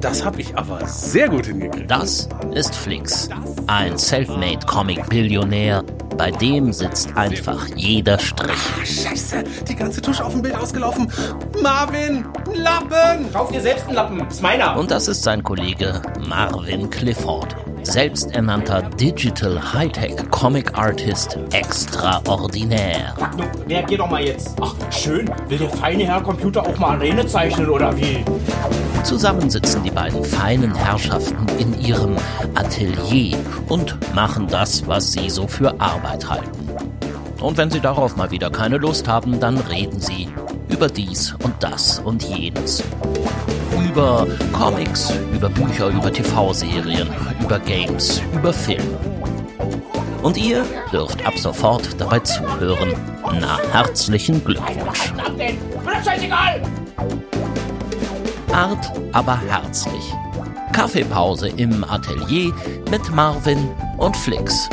Das habe ich aber sehr gut hingekriegt. Das ist Flix, ein selfmade Comic-Billionär. Bei dem sitzt einfach jeder Strich. Ah, scheiße, die ganze Tusche auf dem Bild ausgelaufen. Marvin, Lappen! Kauf dir selbst einen Lappen, ist meiner. Und das ist sein Kollege Marvin Clifford, selbsternannter Digital Hightech Comic Artist extraordinär. Nun, reagier doch mal jetzt. Ach, schön. Will der feine Herr Computer auch mal Arene zeichnen oder wie? Zusammen sitzen die beiden feinen Herrschaften in ihrem Atelier und machen das, was sie so für Arbeit halten. Und wenn sie darauf mal wieder keine Lust haben, dann reden sie über dies und das und jenes. Über Comics, über Bücher, über TV-Serien, über Games, über Filme. Und ihr dürft ab sofort dabei zuhören. Na, herzlichen Glückwunsch. Den. Mir das scheißegal. Art, aber herzlich. Kaffeepause im Atelier mit Marvin und Flix.